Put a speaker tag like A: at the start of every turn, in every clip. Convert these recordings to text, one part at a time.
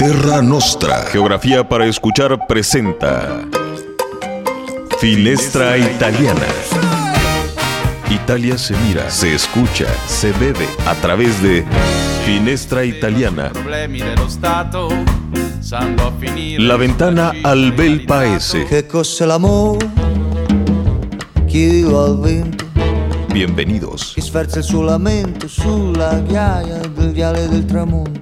A: Terra Nostra. Geografía para escuchar presenta Finestra Italiana. Italia se mira, se escucha, se bebe a través de Finestra Italiana. La ventana al bel paese.
B: Che cos'è l'amore? Chi vive al vento,
A: Bienvenidos.
B: chi sferza il suo lamento sulla ghiaia del viale del tramonto.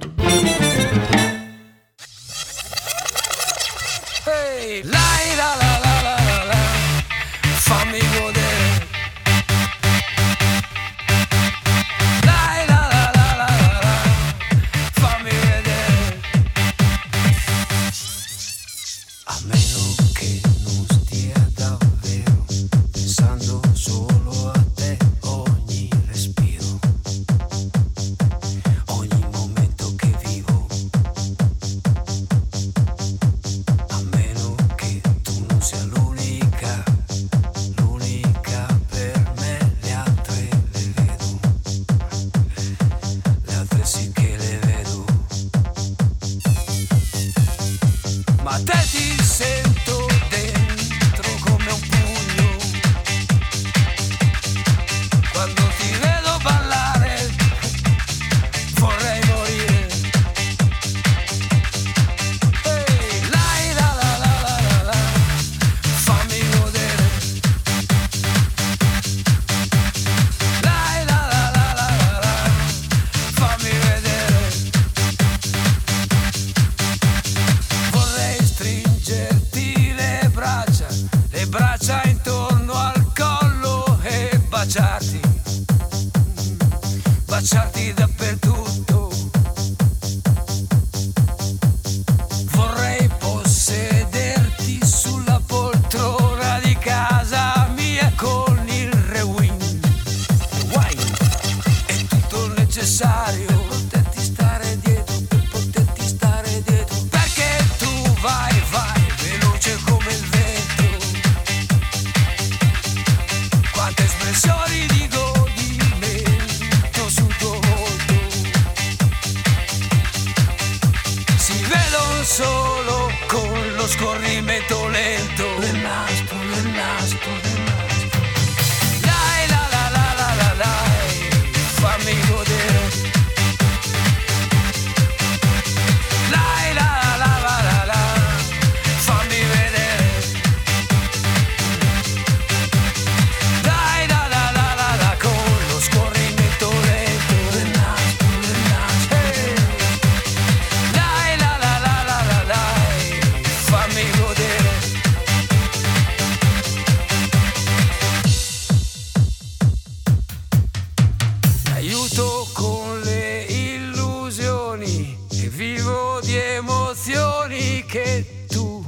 C: Vivo di emozioni che tu,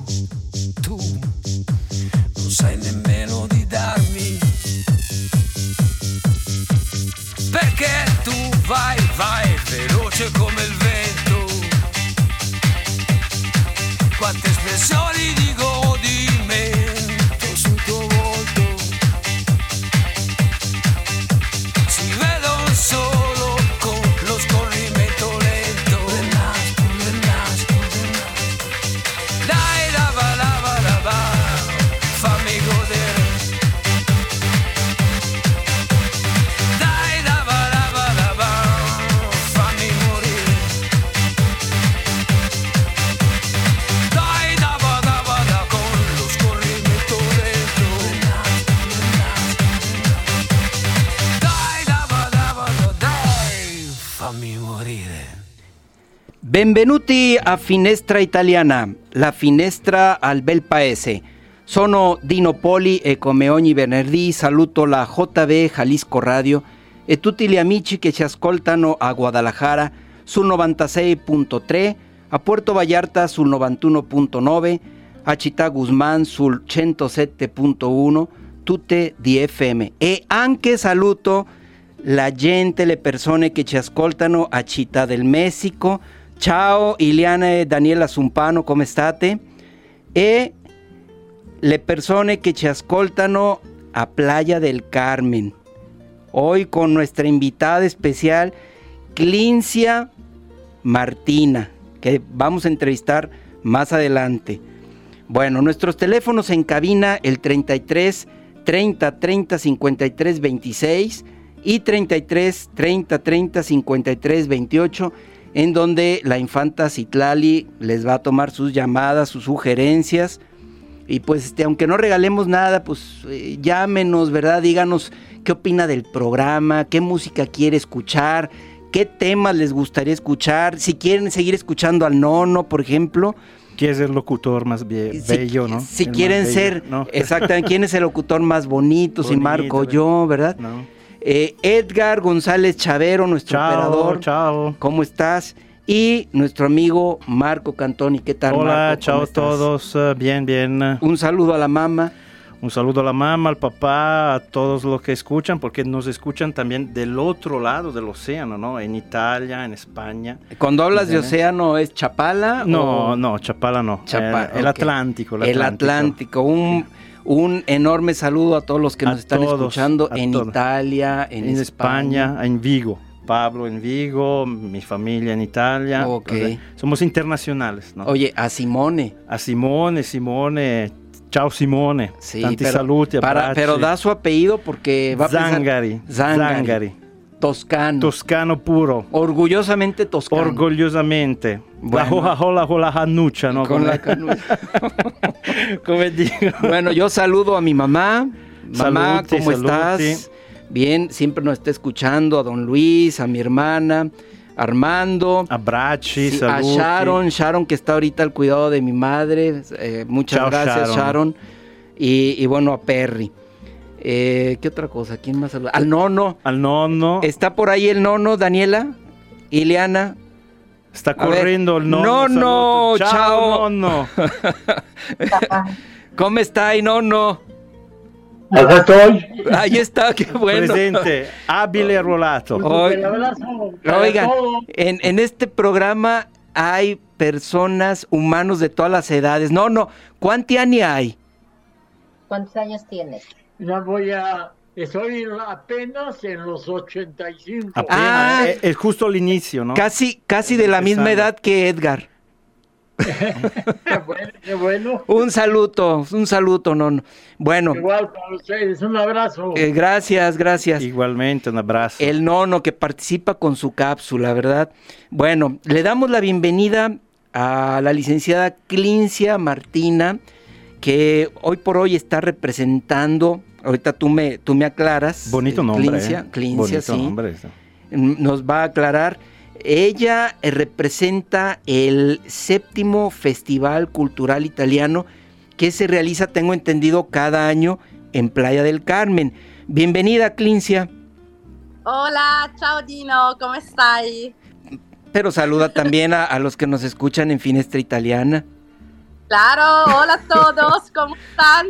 C: tu non sai nemmeno di darmi. Perché tu vai, vai veloce come il vento. Quante espressioni di godimento
D: Benvenuti a Finestra Italiana, la finestra al bel paese. Sono Dino Poli e come ogni venerdì saluto la JB Jalisco Radio e tutti gli amici che ci ascoltano a Guadalajara sul 96.3, a Puerto Vallarta sul 91.9, a Città Guzmán sul 107.1, tutte di FM. E anche saluto la gente, le persone che ci ascoltano a Città del Messico. Ciao Iliana e Daniela Zumpano, come state? E le persone che ci ascoltano a Playa del Carmen. Hoy con nuestra invitada especial, Clincia Martina. que vamos a entrevistar más adelante. Bueno, nuestros teléfonos en cabina, el 33 30 30 53 26 y 33 30 30 53 28, en donde la infanta Citlali les va a tomar sus llamadas, sus sugerencias. Y pues, este, aunque no regalemos nada, pues eh, llámenos, ¿verdad? Díganos qué opina del programa, qué música quiere escuchar, qué temas les gustaría escuchar, si quieren seguir escuchando al nono, por ejemplo.
E: ¿Quién es el locutor más bien,
D: Si-
E: bello, no?
D: Si
E: El
D: quieren
E: bello,
D: ser,
E: ¿no?
D: exactamente, quién es el locutor más bonito, si
E: Bonito,
D: Marco
E: ¿verdad?
D: yo, ¿verdad?
E: No.
D: Eh, Edgar González Chavero, nuestro
E: Chao,
D: operador.
E: chao.
D: ¿Cómo estás? Y nuestro amigo Marco Cantoni, ¿qué tal?
E: Hola,
D: Marco?
E: chao
D: ¿Cómo
E: a todos. eh, Bien, bien.
D: Un saludo a la mamá.
E: Un saludo a la mamá, al papá, a todos los que escuchan, porque nos escuchan también del otro lado del océano, ¿no? En Italia, en España.
D: Cuando hablas de océano, ¿es Chapala?
E: No,
D: o
E: no, Chapala no.
D: Chapala,
E: el, el. Atlántico. El
D: El
E: Atlántico.
D: Atlántico. Un, un enorme saludo a todos los que
E: A
D: nos están
E: todos,
D: escuchando en
E: todos.
D: Italia, en,
E: En,
D: España.
E: España, en Vigo. Pablo en Vigo, mi familia en Italia.
D: Ok.
E: O sea, somos internacionales, ¿no?
D: Oye, a Simone.
E: A Simone, Simone. Ciao Simone.
D: Sí,
E: Tanti
D: pero,
E: saluti,
D: para- pero da su apellido porque va a pensar-
E: Zangari.
D: Zangari. Toscano.
E: Toscano puro.
D: Orgullosamente toscano.
E: Orgogliosamente.
D: Bueno.
E: La hoja hola con la hannuccia, ¿no?
D: Con la canucha.
E: come digo.
D: Bueno, yo saludo a mi mamá. Mamá, ¿cómo estás? Bien, siempre nos está escuchando a don Luis, a mi hermana, Armando.
E: Abbracci,
D: Sí, a. Sharon, Sharon que está ahorita al cuidado de mi madre. eh, muchas
E: Chao,
D: gracias, Sharon.
E: Sharon.
D: Y, y bueno, a Perry. Eh, ¿Qué otra cosa? ¿Quién más saluda? Al nono.
E: Al nonno.
D: ¿Está por ahí el nono, Daniela? Ileana.
E: Está
D: ver.
E: corriendo el nonno.
D: Nonno,
E: saluto.
D: ciao.
E: nonno.
D: ¿Cómo está, y nono?
F: Acá estoy.
D: Ahí está, qué bueno.
E: Presente. Habile Rolato.
D: Oigan, en este programa hay personas, humanos de todas las edades. No, no, ¿cuánti años hay?
G: ¿Cuántos años tienes?
F: Ya voy a. Estoy apenas en los 85.
E: Apenas,
D: Ah.
E: es, es justo al inicio, ¿no?
D: Casi, casi de la misma edad que Edgar.
F: Qué bueno, qué bueno.
D: Un saludo, un saludo, no, no. Bueno,
F: Igual para ustedes. Un abrazo.
D: eh, gracias, gracias.
E: Igualmente, un abrazo.
D: El nono que participa con su cápsula, ¿verdad? Bueno, le damos la bienvenida a la licenciada Clincia Martina, que hoy por hoy está representando, ahorita tú me, tú me aclaras.
E: Bonito
D: eh,
E: nombre.
D: Clincia,
E: ¿eh?
D: Clincia,
E: Bonito
D: sí.
E: nombre.
D: Nos va a aclarar. Ella eh, representa el séptimo Festival Cultural Italiano que se realiza, tengo entendido, cada año en Playa del Carmen. Bienvenida, Clincia.
H: Hola, ciao Dino, come stai?
D: Pero saluda también a, a los que nos escuchan en Finestra Italiana.
H: Claro, hola a todos, ¿cómo están?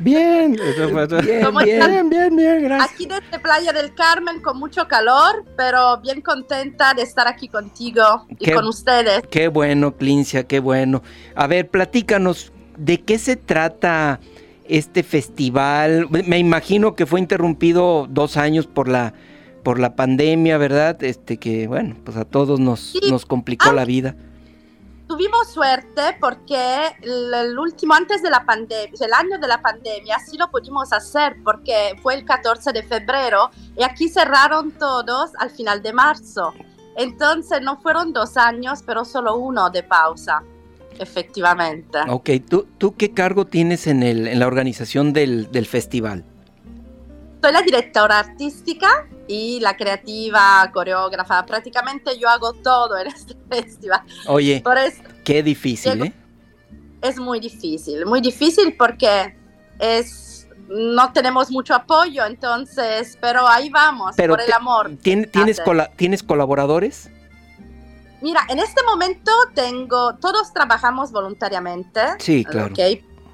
E: Bien.
D: Bien,
H: ¿Cómo
D: bien.
H: están?
E: bien, bien, bien, gracias.
H: Aquí desde Playa del Carmen con mucho calor, pero bien contenta de estar aquí contigo y
D: Qué-
H: con ustedes.
D: Qué bueno, Clincia, qué bueno. A ver, platícanos, ¿de qué se trata este festival? Me imagino que fue interrumpido dos años por la, por la pandemia, ¿verdad? Este que, bueno, pues a todos nos,
H: Sí.
D: nos complicó
H: Ah.
D: la vida.
H: Tuvimos suerte porque el, último, antes de la pandemia, el año de la pandemia, sí lo pudimos hacer porque fue el 14 de febrero y aquí cerraron todos al final de marzo. Entonces no fueron dos años, pero solo uno de pausa, efectivamente.
D: Ok, ¿tú, tú qué cargo tienes en, el, en la organización del, del festival?
H: Soy la directora artística y la creativa, coreógrafa. Prácticamente yo hago todo en este festival.
D: Oye,
H: Por eso
D: qué difícil. ¿eh?
H: es muy difícil, muy difícil porque es no tenemos mucho apoyo, entonces, pero ahí vamos,
D: Pero
H: por el amor.
D: ¿Tien- ¿Tienes, cola- ¿Tienes colaboradores?
H: Mira, en este momento tengo, todos trabajamos voluntariamente.
D: Sí, claro.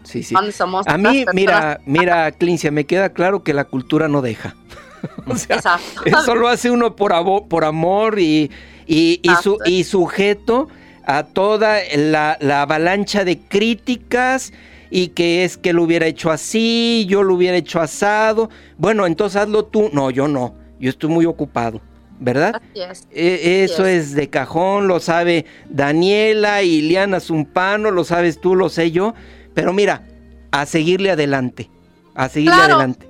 D: Sí, sí.
H: Somos
D: A mí, mira, mira, Clincia, me queda claro que la cultura no deja. o sea,
H: Exacto.
D: eso lo hace uno por, por amor y, y, y su- y sujeto a toda la, la avalancha de críticas y que es que lo hubiera hecho así, yo lo hubiera hecho asado. Bueno, entonces hazlo tú. No, yo no. Yo estoy muy ocupado. ¿verdad?
H: Así es.
D: E- eso
H: Así
D: es de cajón, lo sabe Daniela, Iliana Zumpano, lo sabes tú, lo sé yo. Pero mira, a seguirle adelante, a seguirle
H: Claro.
D: adelante.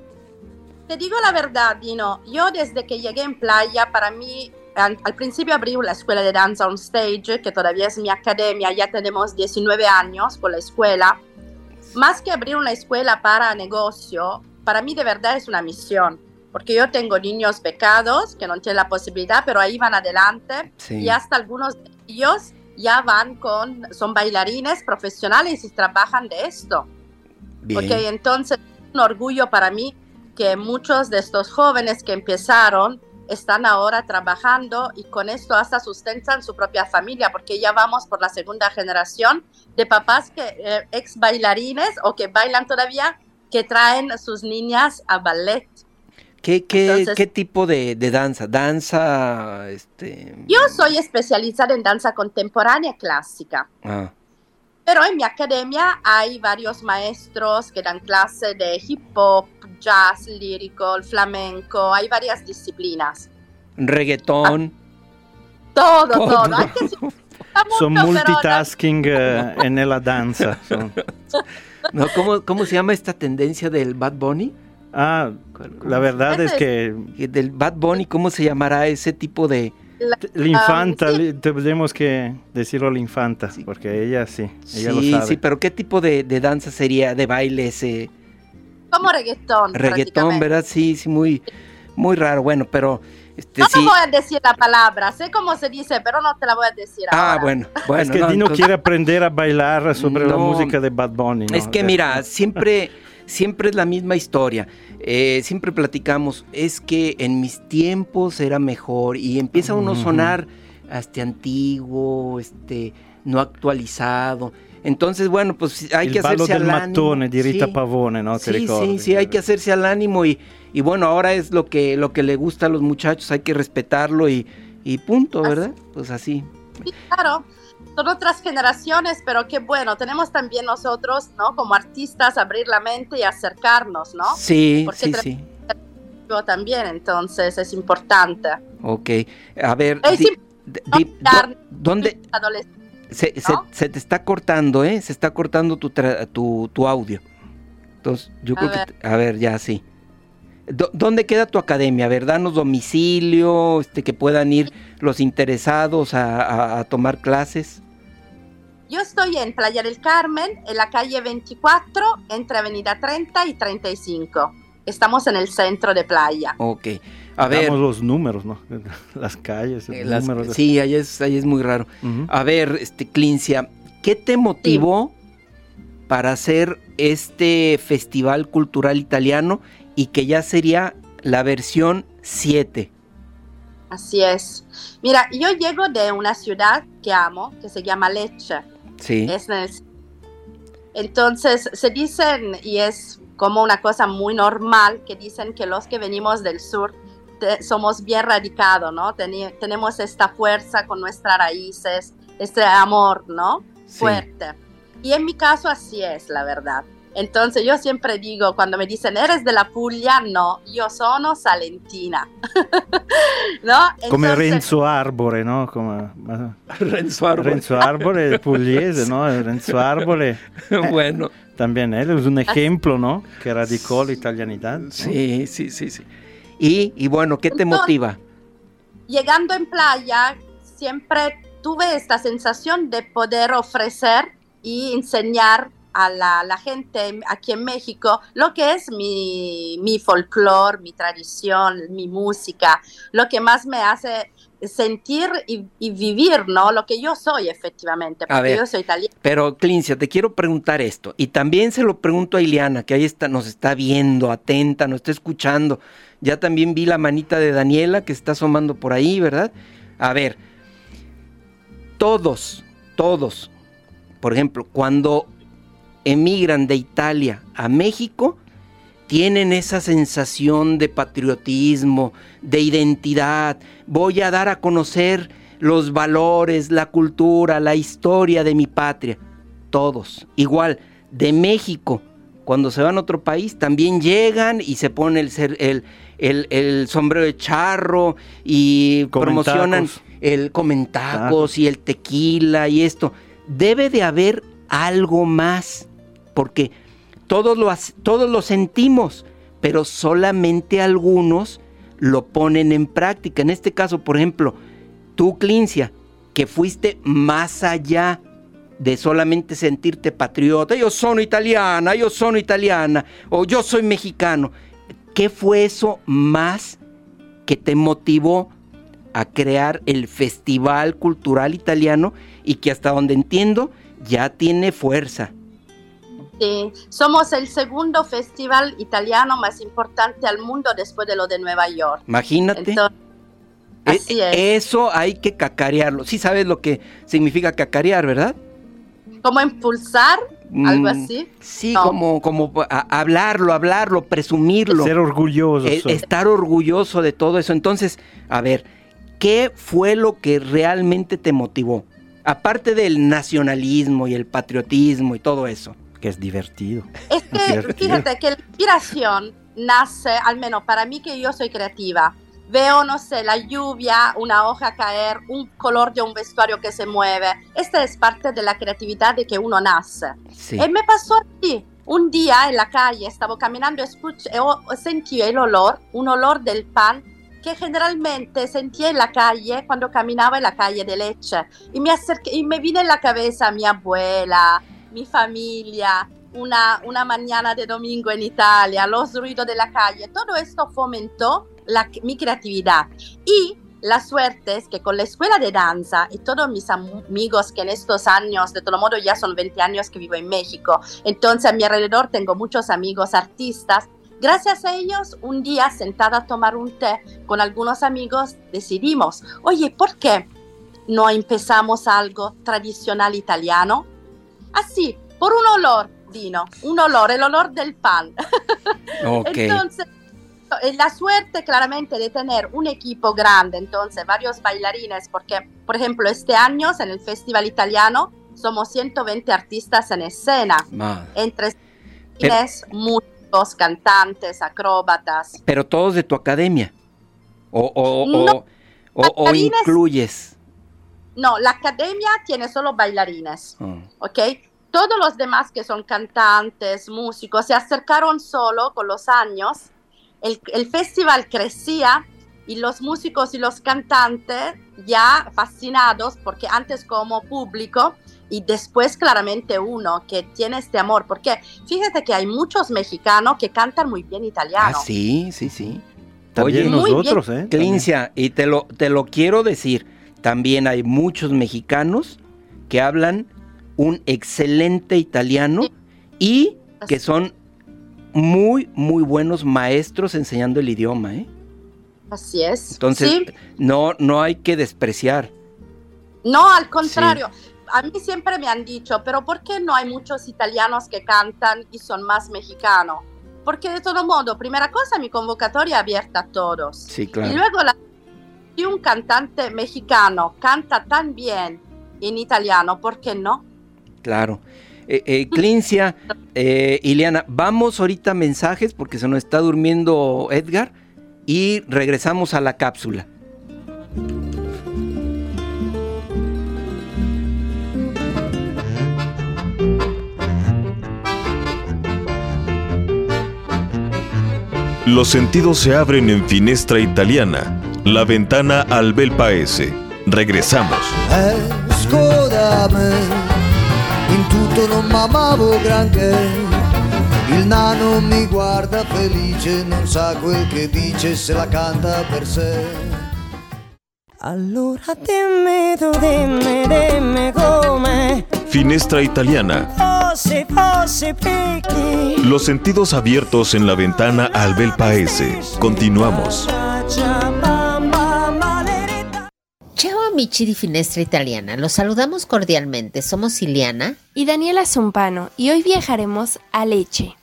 H: Te digo la verdad, Dino, yo desde que llegué en playa, para mí, al, al principio abrí la escuela de danza on stage, que todavía es mi academia, ya tenemos 19 años con la escuela. Más que abrir una escuela para negocio, para mí de verdad es una misión, porque yo tengo niños becados que no tienen la posibilidad, pero ahí van adelante
D: Sí.
H: y hasta algunos de ellos ya van con, son bailarines profesionales y trabajan de esto.
D: Bien.
H: Ok, entonces un orgullo para mí que muchos de estos jóvenes que empezaron están ahora trabajando y con esto hasta sustentan su propia familia, porque ya vamos por la segunda generación de papás que eh, ex bailarines o que bailan todavía, que traen sus niñas a ballet.
D: ¿Qué, qué,
H: Entonces-
D: qué tipo de, de danza? Danza, este...
H: Yo soy especializada en danza contemporánea clásica.
D: ah,
H: Pero en mi academia hay varios maestros que dan clase de hip hop, jazz, lírico, flamenco, hay varias disciplinas.
D: reggaetón.
H: Todo,
D: Todo.
H: todo. Hay que
E: Son
H: mucho, pero
E: multitasking eh, en la danza. son.
D: No, ¿cómo, ¿Cómo se llama esta tendencia del Bad Bunny?
E: Ah,
D: ¿Cuál- cómo
E: la verdad es
H: es-
E: que
D: Del Bad Bunny, ¿cómo se llamará ese tipo de...
H: la-
E: la infanta,
H: Ah, sí.
E: li- tenemos que decirlo a la infanta,
D: Sí.
E: porque ella sí, ella
D: sí,
E: lo sabe.
D: sí, pero ¿qué tipo de, de danza sería? ¿De baile ese?
H: como reggaetón.
D: Reggaetón. ¿verdad? Sí, sí, muy, muy raro. Bueno, pero... Este,
H: No
D: sí.
H: te voy a decir la palabra, sé cómo se dice, pero no te la voy a decir
D: Ah,
H: ahora.
D: bueno, bueno.
E: es que
D: no,
E: Dino
D: entonces-
E: quiere aprender a bailar sobre la música de Bad Bunny. ¿no?
D: Es que mira, siempre, siempre es la misma historia. Eh, siempre platicamos, es que en mis tiempos era mejor y empieza uno a sonar hasta antiguo, este, no actualizado. Entonces, bueno, pues hay
E: il
D: que hacerse
E: del
D: al ánimo.
E: mattone di Rita
D: Sí.
E: Pavone, ¿no? ¿Te
D: Sí,
E: ricordi?
D: sí, sí, hay que hacerse al ánimo y, y bueno, ahora es lo que, lo que le gusta a los muchachos, hay que respetarlo y, y punto,
H: Así-
D: ¿verdad? Pues así.
H: Sí, claro. Son otras generaciones, pero qué bueno. Tenemos también nosotros, ¿no? Como artistas, abrir la mente y acercarnos, ¿no?
D: Sí,
H: Porque
D: sí, sí.
H: También, entonces es importante.
D: Ok. A ver,
H: Es
D: di- di- ¿dónde. Se, se-
H: ¿no?
D: se te está cortando, ¿eh? Se está cortando tu, tra- tu, tu audio. Entonces, yo
H: A
D: creo
H: ver.
D: que... A ver, ya sí. ¿Dónde queda tu academia? A ver, danos domicilio, este, que puedan ir los interesados a, a- a tomar clases.
H: Yo estoy en Playa del Carmen, en la calle 24, entre Avenida 30 y 35. Estamos en el centro de playa.
D: Ok. A ver,
E: Damos los números, ¿no? Las calles,
D: eh,
E: los
D: las-
E: números. de-
D: sí, ahí es, ahí es muy raro. A ver, este, Clincia, ¿qué te motivó para hacer este festival cultural italiano y que ya sería la versión 7?
H: Así es. Mira, yo llego de una ciudad que amo, que se llama Lecce.
D: Sí.
H: Es en el- Entonces, se dicen, y es como una cosa muy normal, que dicen que los que venimos del sur te- somos bien radicados, ¿no? Tenemos esta fuerza con nuestras raíces, este amor, ¿no?
D: sí.
H: Fuerte. Y en mi caso así es, la verdad. Entonces yo siempre digo, cuando me dicen, ¿eres de la Puglia? No, yo sono salentina. ¿No?
E: Come
H: Entonces-
E: Renzo Arbore, ¿no? Come, ma-
D: Renzo Arbore.
E: Renzo Arbore, pugliese, ¿no? Renzo Arbore,
D: bueno,
E: también él es un ejemplo, ¿no? Que radicó la italianidad. ¿no?
D: sí, sí, sí, sí. Y, y bueno, ¿qué te
H: Entonces-
D: motiva?
H: llegando en playa, siempre tuve esta sensación de poder ofrecer y enseñar a la, la gente aquí en México lo que es mi, mi folclore, mi tradición, mi música, lo que más me hace sentir y, y vivir, ¿no? Lo que yo soy efectivamente,
D: A
H: porque
D: ver.
H: yo soy italiana.
D: Pero, Clincia, te quiero preguntar esto. Y también se lo pregunto a Ileana, que ahí está, nos está viendo, atenta, nos está escuchando. Ya también vi la manita de Daniela que está asomando por ahí, ¿verdad? A ver, todos, todos, por ejemplo, cuando emigran de Italia a México, tienen esa sensación de patriotismo, de identidad. Voy a dar a conocer los valores, la cultura, la historia de mi patria. Todos. Igual, de México cuando se van a otro país, también llegan y se ponen el, ser- el, el- el sombrero de charro y promocionan el comentacos y el tequila y esto. Debe de haber algo más, porque todos lo, todos lo sentimos, pero solamente algunos lo ponen en práctica. En este caso, por ejemplo, tú, Clincia, que fuiste más allá de solamente sentirte patriota, yo soy italiana, yo soy italiana, o yo soy mexicano. ¿Qué fue eso más que te motivó a crear el Festival Cultural Italiano y que hasta donde entiendo ya tiene fuerza?
H: Sí, somos el segundo festival italiano más importante al mundo después de lo de Nueva York.
D: Imagínate.
H: Entonces,
D: E-
H: así es.
D: Eso hay que cacarearlo. Sí sabes lo que significa cacarear, ¿verdad?
H: ¿Cómo impulsar? Algo
D: Mm,
H: así.
D: Sí,
H: No.
D: como, como hablarlo, hablarlo, presumirlo.
E: Ser orgulloso.
D: e- estar orgulloso de todo eso. Entonces, a ver, ¿qué fue lo que realmente te motivó? Aparte del nacionalismo y el patriotismo y todo eso.
E: Que es divertido.
H: Es que
E: Divertido.
H: fíjate que la inspiración nace, al menos para mí que yo soy creativa. Veo, no sé, la lluvia, una hoja caer, un color de un vestuario que se mueve. Esta es parte de la creatividad de que uno nace.
D: Sí.
H: Y me pasó así. Un día en la calle estaba caminando y sentí el olor, un olor del pan que generalmente sentía en la calle cuando caminaba en la calle de leche. Y me, acerqué, y me vino en la cabeza mi abuela, mi familia, una, una mañana de domingo en Italia, los ruidos de la calle. Todo esto fomentó la- mi creatividad. Y la suerte es que con la escuela de danza y todos mis am- amigos que en estos años, de todo modo ya son 20 años que vivo en México, entonces a mi alrededor tengo muchos amigos artistas. Gracias a ellos, un día sentada a tomar un té con algunos amigos, decidimos, oye, ¿por qué no empezamos algo tradicional italiano? Así, por un olor, Dino, un olor, el olor del pan.
D: Ok.
H: Entonces, eh, la suerte claramente de tener un equipo grande, entonces varios bailarines, porque por ejemplo este año en el Festival Italiano somos 120 artistas en escena, entre bailarines, músicos, cantantes, acróbatas.
D: Pero todos de tu academia. O, o,
H: No,
D: o- o incluyes.
H: No, la academia tiene solo bailarines,
D: Oh.
H: ¿ok? Todos los demás que son cantantes, músicos, se acercaron solo con los años. El, el festival crecía y los músicos y los cantantes ya fascinados, porque antes como público y después claramente uno que tiene este amor, porque fíjate que hay muchos mexicanos que cantan muy bien
D: Ah,
H: italiano.
D: sí, sí, sí.
E: También
D: Oye,
E: nosotros, ¿eh?
D: Clincia, y te lo, te lo quiero decir, también hay muchos mexicanos que hablan un excelente italiano y que son muy, muy buenos maestros enseñando el idioma, ¿eh?
H: Así es.
D: Entonces,
H: Sí.
D: no, no hay que despreciar.
H: No, al contrario. A mí siempre me han dicho, pero ¿por qué no hay muchos italianos que cantan y son más mexicanos? Porque de todo modo, primera cosa, mi convocatoria abierta a todos.
D: Sí,
H: Y
D: claro.
H: luego, la- si un cantante mexicano canta tan bien en italiano, ¿por qué no?
D: Claro. Eh, eh, Clincia, eh, Ileana, vamos ahorita a mensajes porque se nos está durmiendo Edgar y regresamos a la cápsula.
A: Los sentidos se abren en Finestra Italiana, la ventana al bel paese. Regresamos.
B: Me, in tutto non m'amavo granché. Il nano mi guarda felice, non sa quel che dice se la canta per sé.
I: Allora dimmi tu, dimmi, dimmi come
A: Finestra Italiana,
I: fossi, fossi picchi.
A: los sentidos abiertos en la ventana al bel paese. Continuamos.
J: Amici di Finestra Italiana, los saludamos cordialmente. Somos Ileana
K: y Daniela Zumpano y hoy viajaremos a Leche.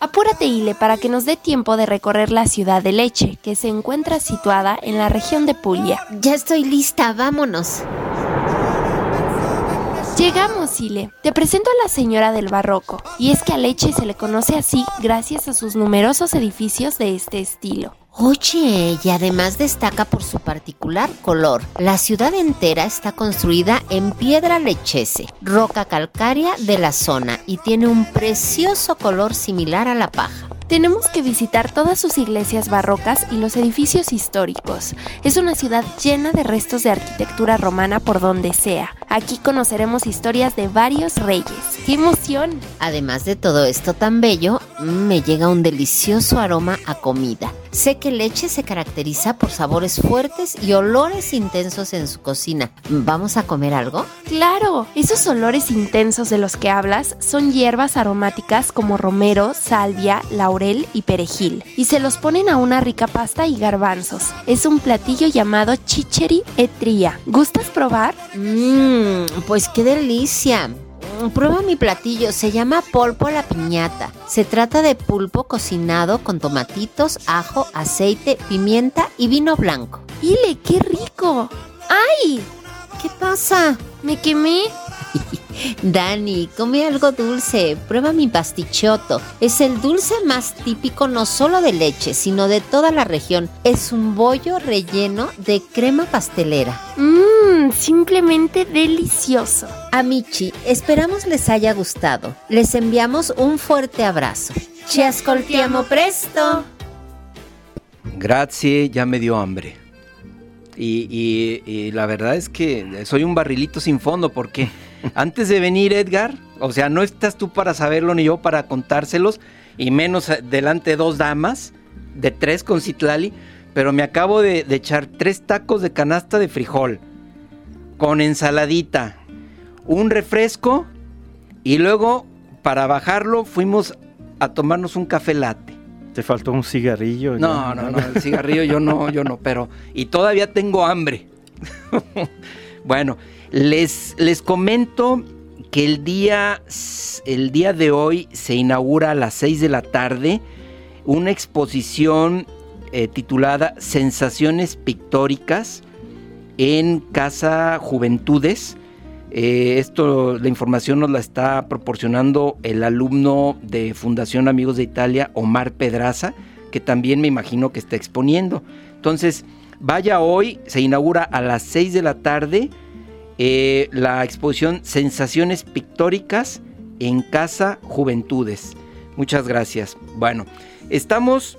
K: Apúrate Ile para que nos dé tiempo de recorrer la ciudad de Leche, que se encuentra situada en la región de Puglia.
J: Ya estoy lista, vámonos.
K: Llegamos, Sile. Te presento a la señora del barroco. Y es que a Leche se le conoce así gracias a sus numerosos edificios de este estilo.
J: Oye, y además destaca por su particular color. La ciudad entera está construida en piedra lechese, roca calcárea de la zona, y tiene un precioso color similar a la paja.
K: Tenemos que visitar todas sus iglesias barrocas y los edificios históricos. Es una ciudad llena de restos de arquitectura romana por donde sea. Aquí conoceremos historias de varios reyes. ¡Qué emoción!
J: Además de todo esto tan bello, me llega un delicioso aroma a comida. Sé que Leche se caracteriza por sabores fuertes y olores intensos en su cocina. ¿Vamos a comer algo?
K: Claro, esos olores intensos de los que hablas son hierbas aromáticas como romero, salvia, laurel y perejil, y se los ponen a una rica pasta y garbanzos. Es un platillo llamado chicheri etria. ¿Gustas probar?
J: Mmm, pues qué delicia. Prueba mi platillo, se llama polpo a la piñata. Se trata de pulpo cocinado con tomatitos, ajo, aceite, pimienta y vino blanco.
K: ¡Ile, qué rico! ¡Ay!
J: ¿Qué pasa?
K: ¿Me quemé?
J: Dani, come algo dulce. Prueba mi pastichoto. Es el dulce más típico no solo de leche, sino de toda la región. Es un bollo relleno de crema pastelera.
K: Mmm, simplemente delicioso.
J: Amici, esperamos les haya gustado. Les enviamos un fuerte abrazo.
K: Ci ascoltiamo presto.
D: Gracias, ya me dio hambre. Y, y- y la verdad es que soy un barrilito sin fondo porque antes de venir Edgar, o sea, no estás tú para saberlo ni yo para contárselos, y menos delante de dos damas, de tres con Citlali, pero me acabo de, de echar tres tacos de canasta de frijol, con ensaladita, un refresco, y luego para bajarlo fuimos a tomarnos un café latte.
E: Te faltó un cigarrillo.
D: No, no, no, el cigarrillo yo no, yo no, pero y todavía tengo hambre. bueno, les, les comento que el día, el día de hoy se inaugura a las 6 de la tarde una exposición eh, titulada Sensaciones Pictóricas en Casa Juventudes. Eh, esto, la información nos la está proporcionando el alumno de Fundación Amigos de Italia, Omar Pedraza, que también me imagino que está exponiendo. Entonces, vaya hoy, se inaugura a las 6 de la tarde eh, la exposición Sensaciones Pictóricas en Casa Juventudes. Muchas gracias. Bueno, estamos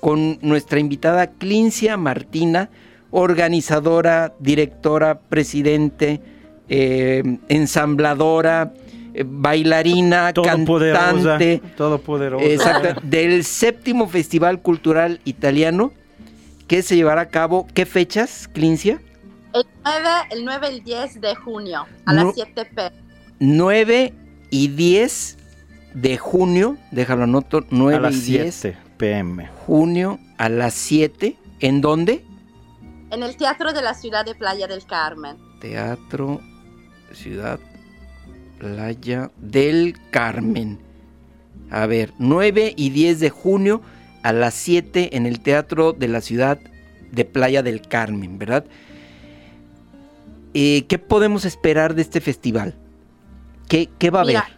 D: con nuestra invitada Clincia Martina, organizadora, directora, presidente, eh, ensambladora, eh, bailarina,
E: Todopoderosa,
D: cantante.
E: todopoderosa.
D: Exacto, del séptimo Festival Cultural Italiano que se llevará a cabo. ¿Qué fechas, Clincia?
H: El 9, el 9 y el 10 de junio a
D: No.
H: las 7 p.
D: 9 y 10 de junio, déjalo anoto, 9
E: a las
D: y 10
E: 7 pm.
D: junio a las 7. ¿En dónde?
H: En el Teatro de la Ciudad de Playa del Carmen.
D: Teatro Ciudad Playa del Carmen. A ver, 9 y 10 de junio a las 7 en el Teatro de la Ciudad de Playa del Carmen, ¿verdad? Eh, ¿Qué podemos esperar de este festival? ¿Qué, qué va a haber?
H: Mira,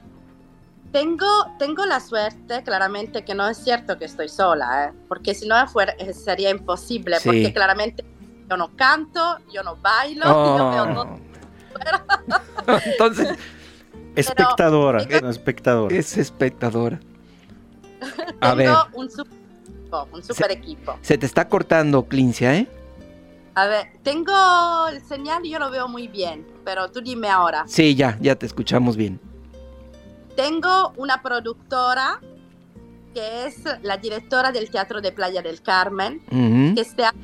H: Tengo, tengo la suerte, claramente, que no es cierto que estoy sola, ¿eh? porque si no fuera, eh, sería imposible,
D: Sí.
H: porque claramente yo no canto, yo no bailo, yo veo todo
D: Entonces,
E: Espectadora,
H: Pero-
E: espectadora.
D: es espectadora. A ver,
H: tengo un super equipo, un super equipo.
D: se te está cortando, Clincia, ¿eh?
H: A ver, tengo el señal y yo lo veo muy bien, pero tú dime ahora.
D: Sí, ya, ya te escuchamos bien.
H: Tengo una productora que es la directora del Teatro de Playa del Carmen, que este año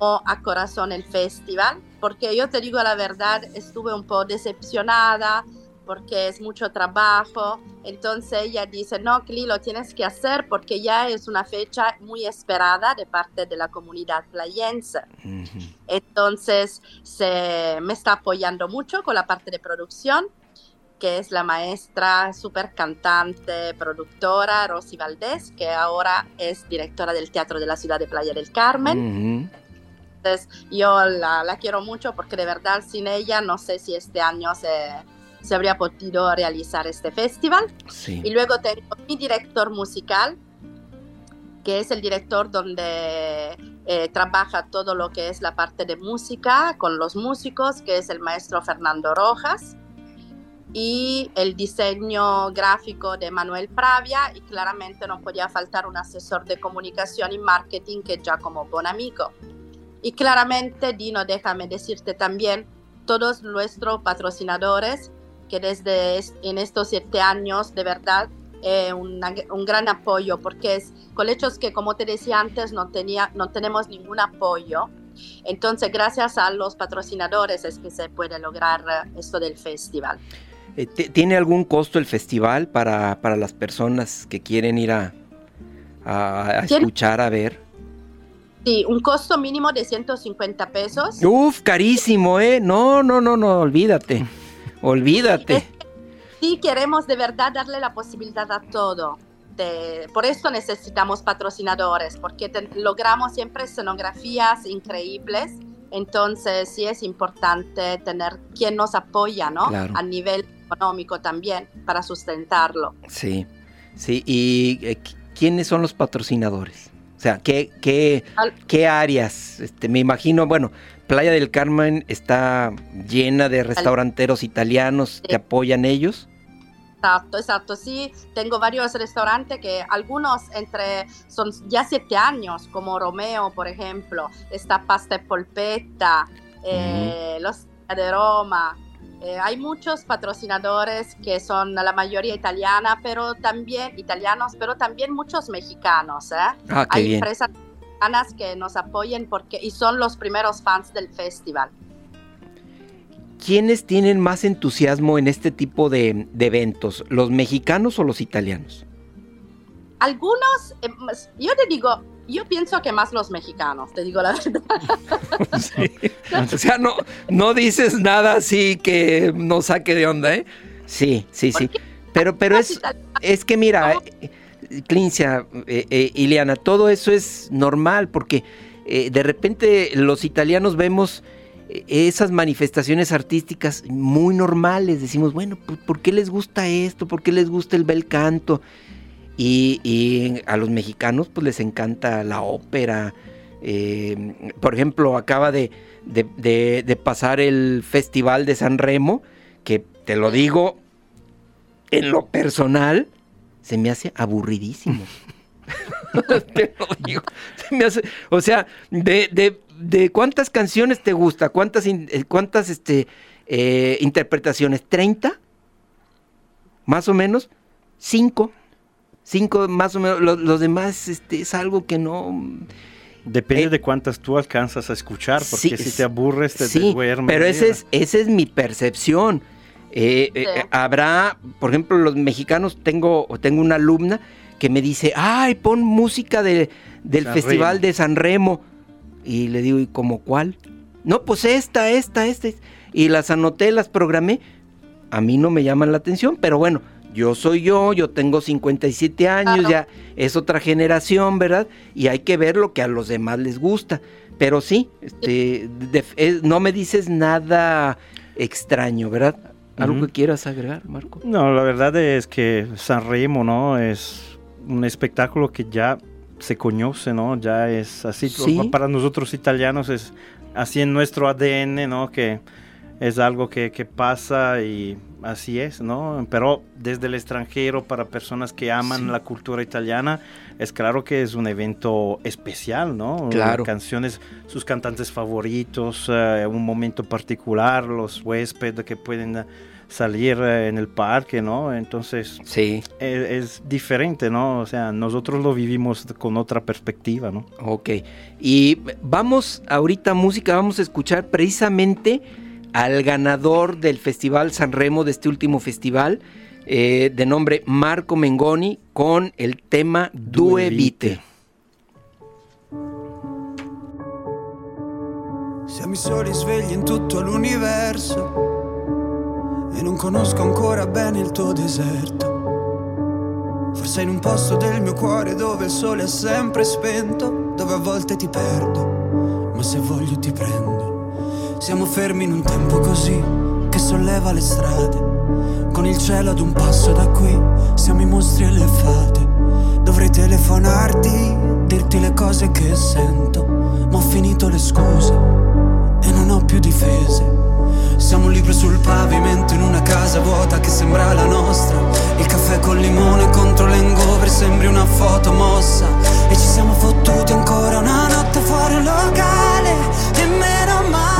H: a corazón el festival, porque yo te digo la verdad, estuve un poco decepcionada porque es mucho trabajo. Entonces ella dice, no, Cli, lo tienes que hacer porque ya es una fecha muy esperada de parte de la comunidad playense. Entonces se me está apoyando mucho con la parte de producción, que es la maestra, super cantante, productora Rosy Valdés, que ahora es directora del Teatro de la Ciudad de Playa del Carmen. Entonces yo la, la quiero mucho porque de verdad sin ella no sé si este año se, se habría podido realizar este festival.
D: Sí.
H: Y luego tengo mi director musical, que es el director donde eh, trabaja todo lo que es la parte de música con los músicos, que es el maestro Fernando Rojas, y el diseño gráfico de Manuel Pravia, y claramente no podía faltar un asesor de comunicación y marketing que es Giacomo Bonamico. Y claramente, Dino, déjame decirte también, todos nuestros patrocinadores, que desde es- en estos siete años, de verdad, eh, una- un gran apoyo, porque es colegios que, como te decía antes, no, tenía, no tenemos ningún apoyo. Entonces, gracias a los patrocinadores es que se puede lograr eh, esto del festival.
D: Eh, ti- ¿Tiene algún costo el festival para, para las personas que quieren ir a, a- a
H: Tiene-
D: escuchar, a ver?
H: Sí, un costo mínimo de 150 pesos.
D: Uf, carísimo, ¿eh? No, no, no, no, olvídate. Olvídate.
H: Sí, queremos de verdad darle la posibilidad a todo. De- por esto necesitamos patrocinadores, porque te- logramos siempre escenografías increíbles. Entonces, sí es importante tener quien nos apoya, ¿no?
D: Claro.
H: A nivel económico también, para sustentarlo.
D: Sí, sí. ¿Y eh, qui- quiénes son los patrocinadores? O sea, ¿qué, qué, qué áreas? Este, me imagino, bueno, Playa del Carmen está llena de restauranteros italianos que apoyan ellos.
H: Exacto, exacto. Sí, tengo varios restaurantes que algunos entre son ya siete años, como Romeo, por ejemplo. Está Pasta y Polpetta, eh, Los de Roma. Eh, hay muchos patrocinadores que son la mayoría italiana, pero también italianos, pero también muchos mexicanos. ¿eh?
D: Ah, qué
H: hay
D: bien.
H: empresas mexicanas que nos apoyen porque y son los primeros fans del festival.
D: ¿Quiénes tienen más entusiasmo en este tipo de, de eventos? ¿Los mexicanos o los italianos?
H: Algunos, más- yo te digo, yo pienso que más los mexicanos, te digo la verdad.
D: O sea, no, no dices nada así que nos saque de onda, ¿eh? Sí, sí, sí. Pero, pero es, es que mira, eh, Clincia, eh, eh, Ileana, todo eso es normal porque eh, de repente los italianos vemos esas manifestaciones artísticas muy normales. Decimos, bueno, ¿por, por qué les gusta esto? ¿Por qué les gusta el bel canto? Y, y a los mexicanos pues les encanta la ópera. eh, por ejemplo, acaba de, de- de- de pasar el Festival de San Remo, que te lo digo, en lo personal, se me hace aburridísimo. te lo digo. Se me hace, o sea, de, cuántas canciones te gusta, cuántas, eh, cuántas este, eh, interpretaciones, ¿30? Más o menos, cinco. Cinco más o menos. Los, los demás este, es algo que no.
E: Depende de cuántas tú alcanzas a escuchar, porque
D: Sí,
E: si te aburres, te,
D: Sí,
E: duermes.
D: pero ese
E: mira.
D: es, esa es mi percepción. Eh, eh,
H: Sí.
D: habrá, por ejemplo, los mexicanos, tengo, tengo una alumna que me dice, ay, pon música de- del
E: San
D: Festival
E: Remo.
D: de San Remo. Y le digo, ¿y como cuál? No, pues esta, esta, esta. Y las anoté, las programé. A mí no me llaman la atención, pero bueno, yo soy yo, yo tengo 57 años,
H: Claro.
D: ya es otra generación, ¿verdad? Y hay que ver lo que a los demás les gusta. Pero sí, este, de- es- no me dices nada extraño, ¿verdad? ¿Algo que quieras agregar, Marco?
E: No, la verdad es que San Remo, ¿no? Es un espectáculo que ya se conoce, ¿no? Ya es así.
D: Sí.
E: Para nosotros italianos es así en nuestro ADN, ¿no? Que es algo que, que pasa y así es, ¿no? Pero desde el extranjero, para personas que aman
D: Sí.
E: la cultura italiana, es claro que es un evento especial, ¿no?
D: Claro.
E: Canciones, sus cantantes favoritos, eh, un momento particular, los huéspedes que pueden eh, salir eh, en el parque, ¿no? Entonces
D: Sí,
E: es, es diferente, ¿no? O sea, nosotros lo vivimos con otra perspectiva, ¿no?
D: ok. Y vamos ahorita música, vamos a escuchar precisamente al ganador del Festival San Remo, de este último festival, eh, de nombre Marco Mengoni, con el tema Due. Vite.
L: Siamo i soli svegli in tutto l'universo e non conosco ancora bene il tuo deserto. Forse in un posto del mio cuore dove il sole è sempre spento, dove a volte ti perdo, ma se voglio ti prendo. Siamo fermi in un tempo così che solleva le strade. Con il cielo ad un passo da qui, siamo i mostri e le fate. Dovrei telefonarti, dirti le cose che sento, ma ho finito le scuse e non ho più difese. Siamo un libro sul pavimento in una casa vuota che sembra la nostra. Il caffè col limone contro l'engover sembri una foto mossa. E ci siamo fottuti ancora una notte fuori un locale. E meno male.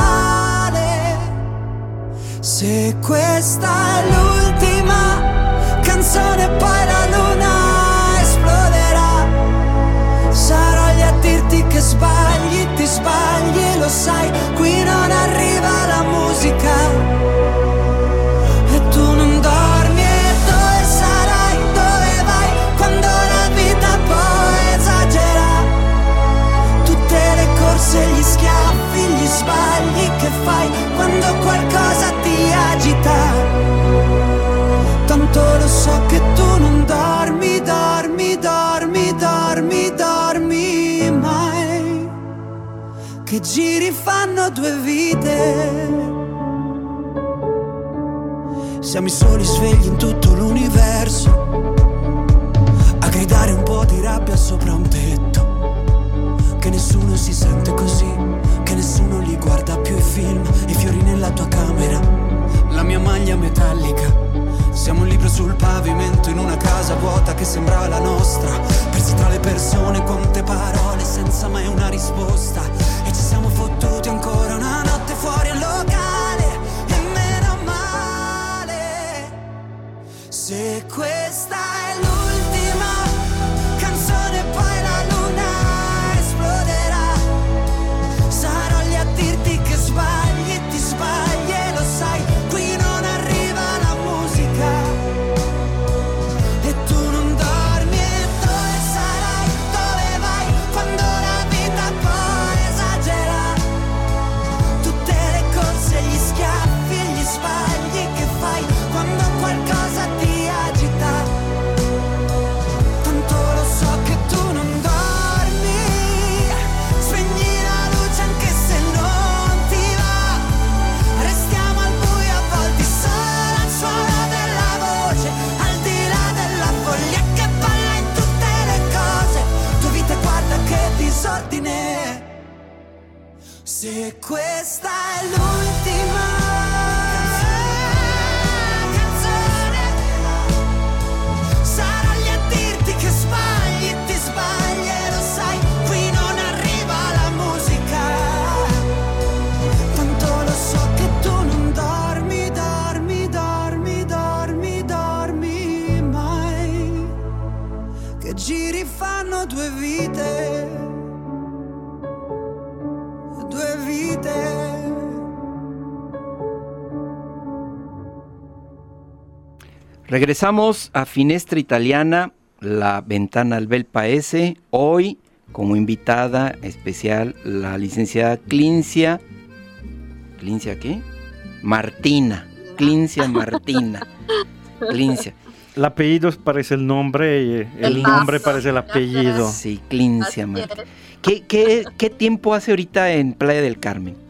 L: Se questa è l'ultima canzone, poi la luna esploderà. Sarò lì a dirti che sbagli, ti sbagli, lo sai, qui non arriva la Che giri fanno due vite. Siamo i soli svegli in tutto l'universo. A gridare un po' di rabbia sopra un tetto. Che nessuno si sente così, che nessuno li guarda più i film, i fiori nella tua camera, la mia maglia metallica. Siamo un libro sul pavimento in una casa vuota che sembra la nostra. Persi tra le persone, quante parole
D: Regresamos a Finestra Italiana, la ventana al Bel Paese. Hoy, como invitada especial, la licenciada Clincia. ¿Clincia qué? Martina. Clincia Martina. Clincia.
E: El apellido parece el nombre y el,
H: El
E: nombre
H: paso,
E: parece el apellido.
D: Sí, Clincia Martina.
H: es.
D: ¿Qué, qué, qué tiempo hace ahorita en Playa del Carmen?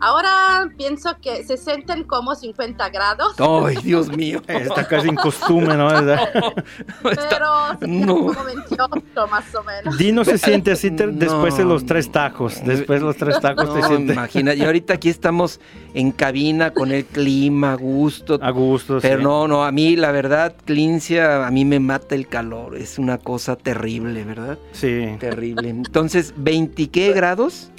H: Ahora pienso que se sienten como 50 grados,
D: ¡Ay, Dios mío!
E: Está casi en costumbre, ¿no?
H: pero se
D: no.
H: como 28 más o menos.
E: Dino se siente así te- después de los tres tacos. Después de los tres tacos te
D: No,
E: sientes
D: imagina, y ahorita aquí estamos en cabina con el clima, a gusto.
E: a gusto.
D: Pero
E: sí.
D: no, no, a mí la verdad, Clincia, a mí me mata el calor. Es una cosa terrible, ¿verdad?
E: Sí.
D: Terrible. Entonces, ¿20 qué grados?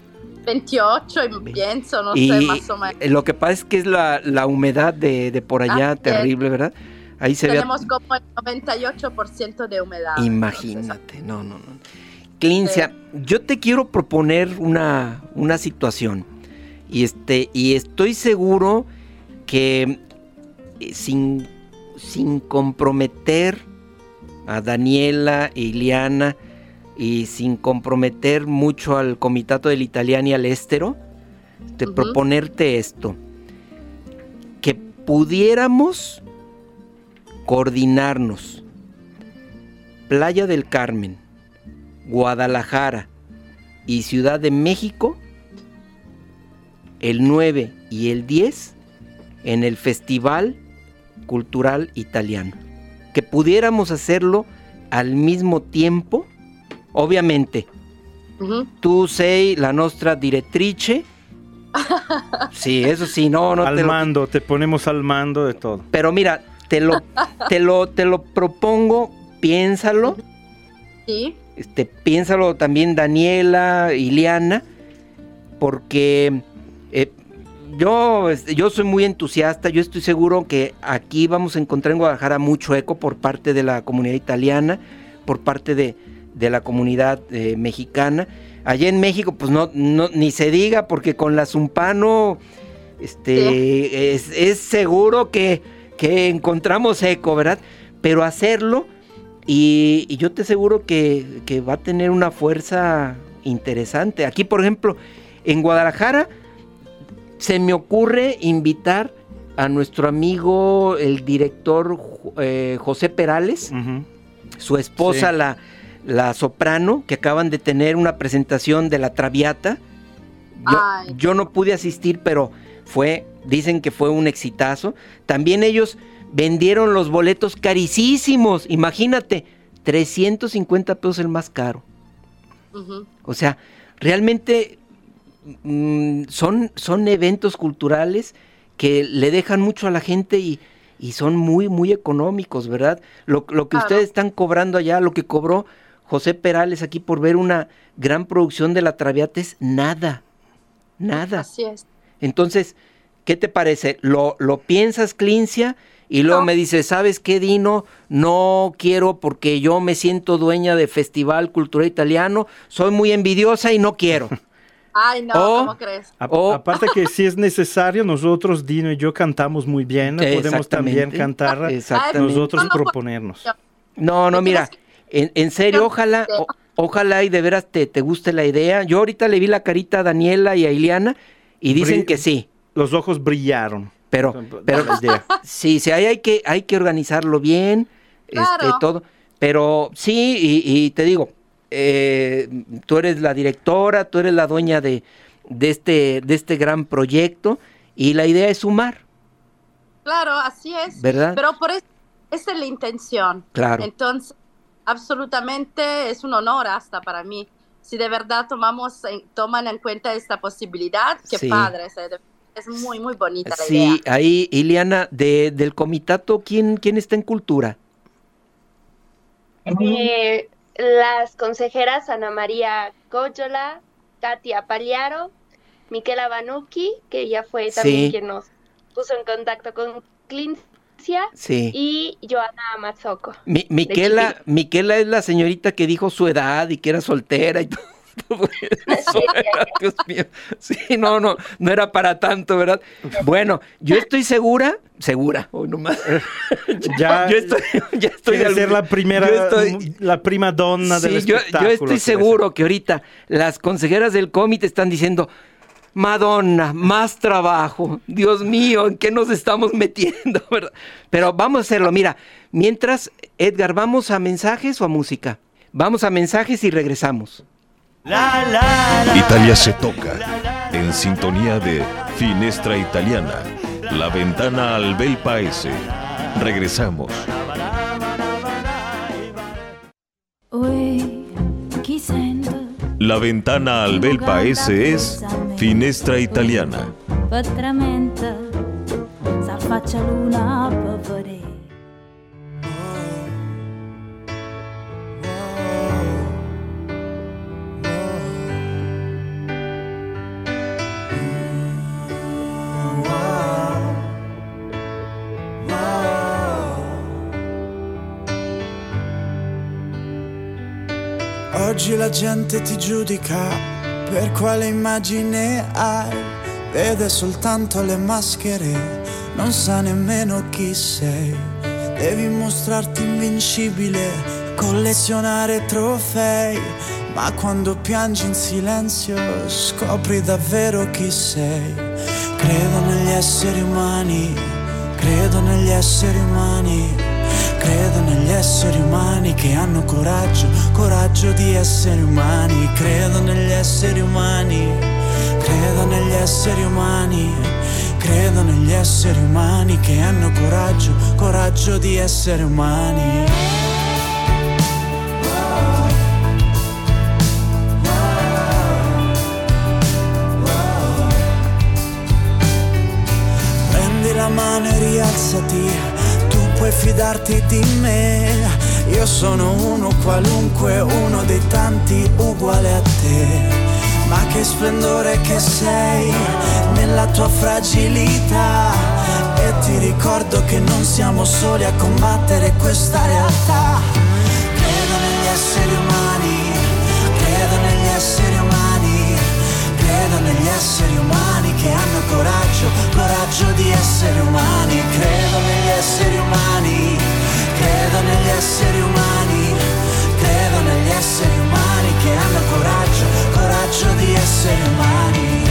H: 28 y pienso, no
D: y
H: sé, más o menos.
D: lo que pasa es que es la, la humedad de, de por allá
H: es.
D: terrible, ¿verdad? Ahí se ve.
H: Tenemos como el 98% de humedad.
D: Imagínate, no, no, no. Clincia, yo te quiero proponer una, una situación. Y, este, y estoy seguro que eh, sin, sin comprometer a Daniela, Iliana y sin comprometer mucho al Comitato del Italiano y al Estero, de proponerte esto. Que pudiéramos coordinarnos. Playa del Carmen, Guadalajara y Ciudad de México el 9 y el 10 en el Festival Cultural Italiano. Que pudiéramos hacerlo al mismo tiempo, obviamente. Tú sei la nostra direttrice. Sí, eso sí, no, no
E: al
D: te lo-
E: mando, te ponemos al mando de todo.
D: Pero mira, te lo, te lo, te lo propongo, piénsalo.
H: Sí.
D: Este, piénsalo también Daniela, Iliana, porque eh, yo, este, yo soy muy entusiasta, yo estoy seguro que aquí vamos a encontrar en Guadalajara mucho eco por parte de la comunidad italiana, por parte de, de la comunidad eh, mexicana. Allá en México, pues no, no, ni se diga, porque con la Zumpano, este, es, es seguro que, que encontramos eco, ¿verdad? Pero hacerlo, y, y yo te aseguro que, que va a tener una fuerza interesante. Aquí, por ejemplo, en Guadalajara, se me ocurre invitar a nuestro amigo, el director eh, José Perales, su esposa,
E: Sí.
D: la, la soprano, que acaban de tener una presentación de la Traviata. Yo, yo no pude asistir, pero fue, dicen que fue un exitazo. También ellos vendieron los boletos carísimos, imagínate, 350 pesos el más caro. O sea, realmente mm, son, son eventos culturales que le dejan mucho a la gente y, y son muy, muy económicos, ¿verdad? Lo, lo que
H: Claro.
D: ustedes están cobrando allá, lo que cobró José Perales aquí por ver una gran producción de la Traviata es nada, nada.
H: Así es.
D: Entonces, ¿qué te parece? ¿Lo, lo piensas, Clincia? Y luego me dices, ¿sabes qué, Dino? No quiero porque yo me siento dueña de Festival Cultural Italiano, soy muy envidiosa y no quiero.
H: Ay, no,
D: O-
H: ¿cómo crees?
E: A-
D: O-
E: Aparte que si es necesario, nosotros, Dino y yo, cantamos muy bien. Podemos también cantar, nosotros
H: No, no,
E: proponernos.
D: No, no,
H: ¿Me
D: mira, en, en serio, ojalá, o- ojalá y de veras te, te guste la idea. Yo ahorita le vi la carita a Daniela y a Iliana y dicen que sí,
E: Los ojos brillaron.
D: pero, pero
E: idea.
D: sí, sí, ahí hay que, hay que organizarlo bien, este, todo. Pero sí, y, y te digo, eh, tú eres la directora, tú eres la dueña de, de, este, de este gran proyecto y la idea es sumar,
H: Claro, así es.
D: ¿verdad?
H: Pero por eso, esa es la intención.
D: Claro.
H: Entonces, absolutamente es un honor hasta para mí. Si de verdad tomamos, en- toman en cuenta esta posibilidad, qué
D: Sí.
H: padre. es, muy, muy bonita la
D: Sí,
H: idea.
D: ahí, Iliana, de, del comitato, ¿quién, ¿quién está en cultura?
M: Eh, las consejeras Ana María Goyola, Katia Pagliaro, Miquela Banucchi, que ella fue también
D: Sí.
M: quien nos puso en contacto con Clincia,
D: Sí.
M: y Joana Mazzocco.
D: Mi- Miquela. Miquela es la señorita que dijo su edad y que era soltera y todo, todo eso. Dios mío. Sí, no, no, no era para tanto, ¿verdad? Bueno, yo estoy segura, segura, hoy nomás.
E: Ya,
D: yo estoy, ya estoy de
E: ser la primera,
D: yo estoy-
E: la prima donna
D: Sí,
E: del
D: yo, yo
E: espectáculo.
D: estoy seguro que ahorita las consejeras del comité están diciendo, Madonna, más trabajo. Dios mío, ¿en qué nos estamos metiendo? verdad? Pero vamos a hacerlo. Mira, mientras, Edgar, ¿vamos a mensajes o a música? Vamos a mensajes y regresamos.
A: Italia se toca, en sintonía de Finestra Italiana, la ventana al bel paese. Regresamos. La ventana al bel paese es Finestra Italiana.
N: S'affaccia luna
L: Oggi la gente ti giudica per quale immagine hai, vede soltanto le maschere, non sa nemmeno chi sei. Devi mostrarti invincibile, collezionare trofei, ma quando piangi in silenzio scopri davvero chi sei. Credo negli esseri umani, credo negli esseri umani. Credo negli esseri umani che hanno coraggio, coraggio di essere umani. Credo negli esseri umani, credo negli esseri umani Credo negli esseri umani che hanno coraggio, coraggio di essere umani. Mano e rialzati, puoi fidarti di me. Io sono uno qualunque, uno dei tanti uguale a te. Ma che splendore che sei nella tua fragilità. E ti ricordo che non siamo soli a combattere questa realtà. Credo negli esseri umani che hanno coraggio, coraggio di essere umani. Credo negli esseri umani, credo negli esseri umani, credo negli esseri umani che hanno coraggio, coraggio di essere umani.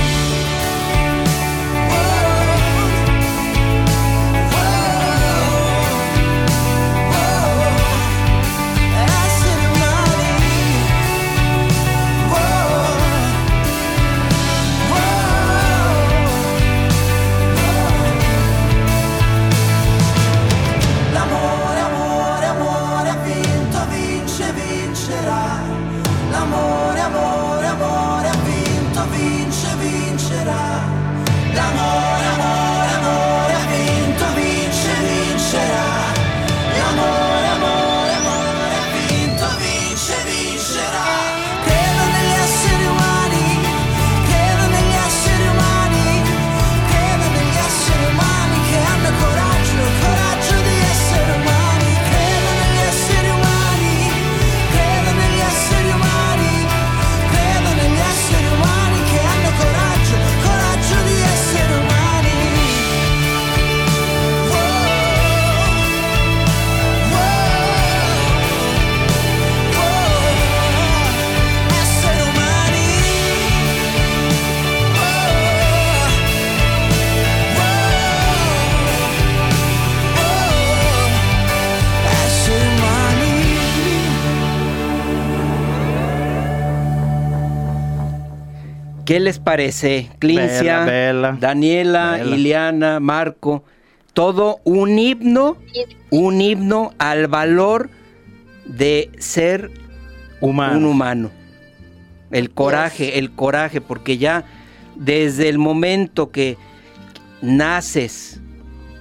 D: ¿Qué les parece? Clincia,
E: Bella, bella.
D: Daniela,
E: Bella.
D: Iliana, Marco, todo un himno, un himno al valor de ser
E: Humano.
D: un humano. El coraje, el coraje, porque ya desde el momento que naces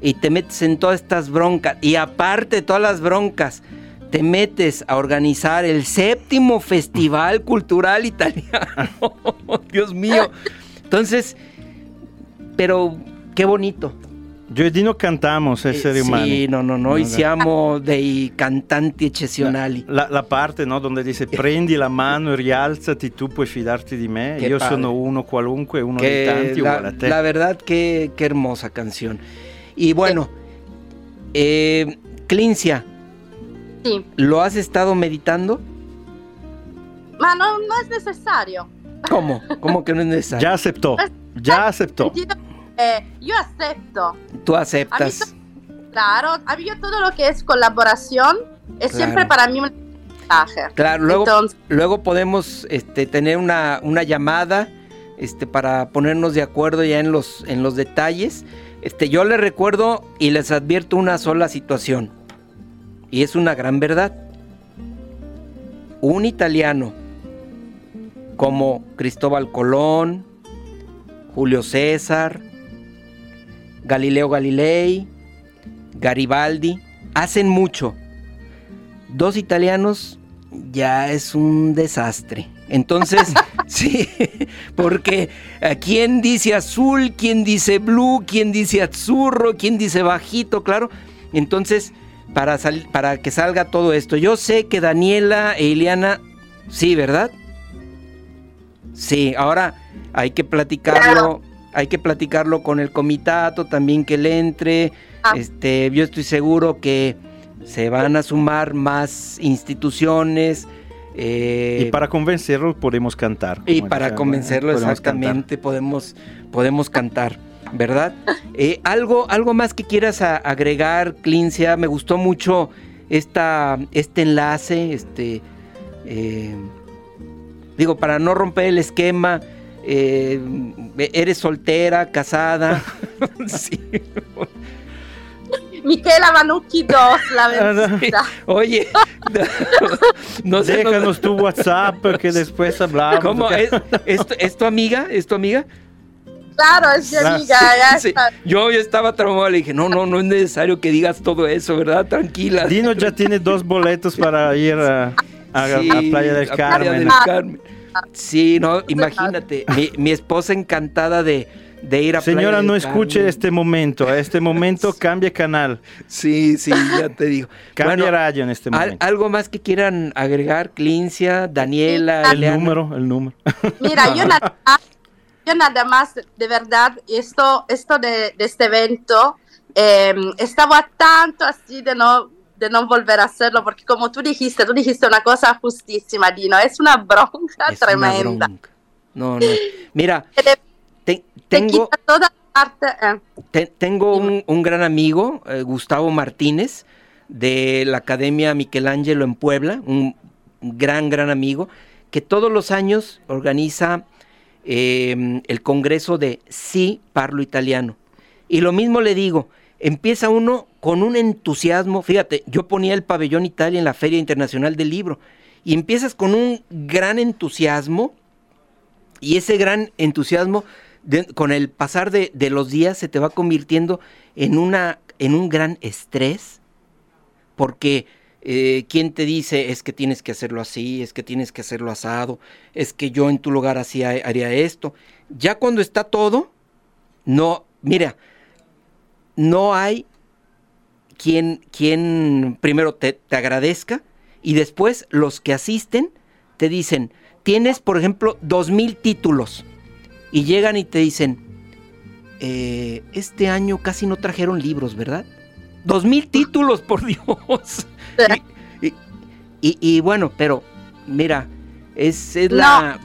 D: y te metes en todas estas broncas, y aparte de todas las broncas, te metes a organizar el séptimo Festival Cultural Italiano. Dios mío. Entonces, pero qué bonito.
E: Giovedì cantamos esseri
D: Eh,
E: umani.
D: Sì, no, no, noi siamo dei cantanti eccezionali.
E: La, la parte no, donde dice prendi la mano e rialzati, tu puoi fidarti di me.
D: Che
E: Io
D: padre.
E: sono uno qualunque, uno
D: Que
E: dei tanti,
D: la,
E: uguale a te.
D: la verdad, qué, qué hermosa canción. Y bueno, eh, Clincia, ¿lo has estado meditando?
H: ma non, non è necessario.
D: ¿Cómo? ¿Cómo que no es necesario?
E: Ya aceptó, ya aceptó.
H: Eh, yo acepto.
D: Tú aceptas.
H: Claro, a mí yo todo lo que es colaboración es
D: Claro.
H: siempre para mí un aprendizaje.
D: Claro, luego,
H: Entonces-
D: luego podemos este, tener una, una llamada este, para ponernos de acuerdo ya en los, en los detalles. Este, yo les recuerdo y les advierto una sola situación. Y es una gran verdad. Un italiano como Cristóbal Colón, Julio César, Galileo Galilei, Garibaldi, hacen mucho. Dos italianos ya es un desastre. Entonces, sí, porque ¿a quién dice azul, quién dice blue, quién dice azzurro, quién dice bajito, claro. Entonces, para, sal- para que salga todo esto, yo sé que Daniela e Iliana, sí, ¿verdad? Sí, ahora hay que platicarlo, hay que platicarlo con el comitato también que le entre. Este, yo estoy seguro que se van a sumar más instituciones. eh,
E: Y para convencerlo podemos cantar.
D: y para
E: decía,
D: convencerlo
E: podemos
D: exactamente podemos, podemos cantar, ¿verdad? Eh, algo, algo más que quieras a- agregar, Clincia, me gustó mucho esta, este enlace, este, eh, digo, para no romper el esquema, eh, eres soltera, casada, sí.
H: Michela Vanucchi 2, la vencida.
D: Oye, no
E: Déjanos tu WhatsApp que después hablamos.
D: ¿Cómo? ¿Es, es tu- es tu amiga? ¿Es tu amiga?
H: Claro, es mi amiga. ya
D: Sí.
H: está.
D: Yo ya estaba traumado, le dije, no, no, no es necesario que digas todo eso, ¿verdad? Tranquila.
E: Dino ya tiene dos boletos para ir a, a,
D: Sí,
E: a Playa del
D: a Playa
E: Carmen.
D: del Carmen. Sí, no, imagínate, mi, mi esposa encantada de, de ir a Playa
E: Señora,
D: del
E: no escuche
D: Carmen.
E: este momento. A este momento cambie canal.
D: Sí, sí, ya te digo.
E: Cambie
D: Bueno,
E: radio en este
D: Al-
E: momento.
D: ¿Algo más que quieran agregar, Clincia, Daniela,
E: el
D: Eliana?
E: número, el número.
H: Mira, yo más, yo nada más, de verdad, esto, esto de, de este evento, eh, estaba tanto así de no, de no volver a hacerlo, porque como tú dijiste, tú dijiste una cosa justísima, Dino, es una bronca
D: Es una
H: tremenda.
D: bronca. No, no. Mira,
H: Te,
D: te-
H: te
D: tengo,
H: quita toda parte... eh,
D: te- tengo un, un gran amigo, eh, Gustavo Martínez, de la Academia Michelangelo en Puebla, un gran, gran amigo, que todos los años organiza eh, el Congreso de Sí Parlo Italiano. Y lo mismo le digo, empieza uno con un entusiasmo, fíjate, yo ponía el pabellón Italia en la Feria Internacional del Libro, y empiezas con un gran entusiasmo, y ese gran entusiasmo, con el pasar de, de los días, se te va convirtiendo en, una, en un gran estrés, porque eh, ¿quién te dice es que tienes que hacerlo así, es que tienes que hacerlo asado, es que yo en tu lugar así ha- haría esto? Ya cuando está todo, no, mira, no hay quien, quien primero te, te agradezca y después los que asisten te dicen, tienes por ejemplo dos mil títulos y llegan y te dicen, "Eh, este año casi no trajeron libros, ¿verdad? Dos mil títulos, por Dios. Y, y- y- y bueno, pero mira, es, es la...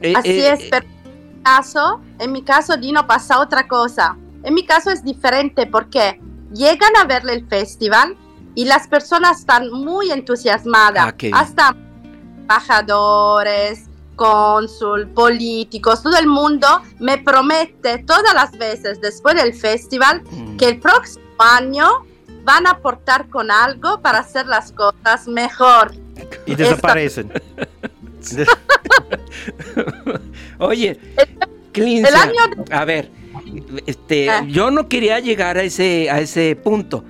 D: eh,
H: Así
D: eh,
H: es, pero en mi caso, en mi caso, Dino, pasa otra cosa. En mi caso es diferente porque llegan a verle el festival y las personas están muy entusiasmadas.
D: Ah.
H: Hasta embajadores, cónsul, políticos, todo el mundo me promete todas las veces después del festival
D: Mm.
H: que el próximo año van a aportar con algo para hacer las cosas mejor.
E: Y desaparecen.
D: Oye,
H: el año
D: a ver, este,
H: Ah.
D: yo no quería llegar a ese, a ese punto.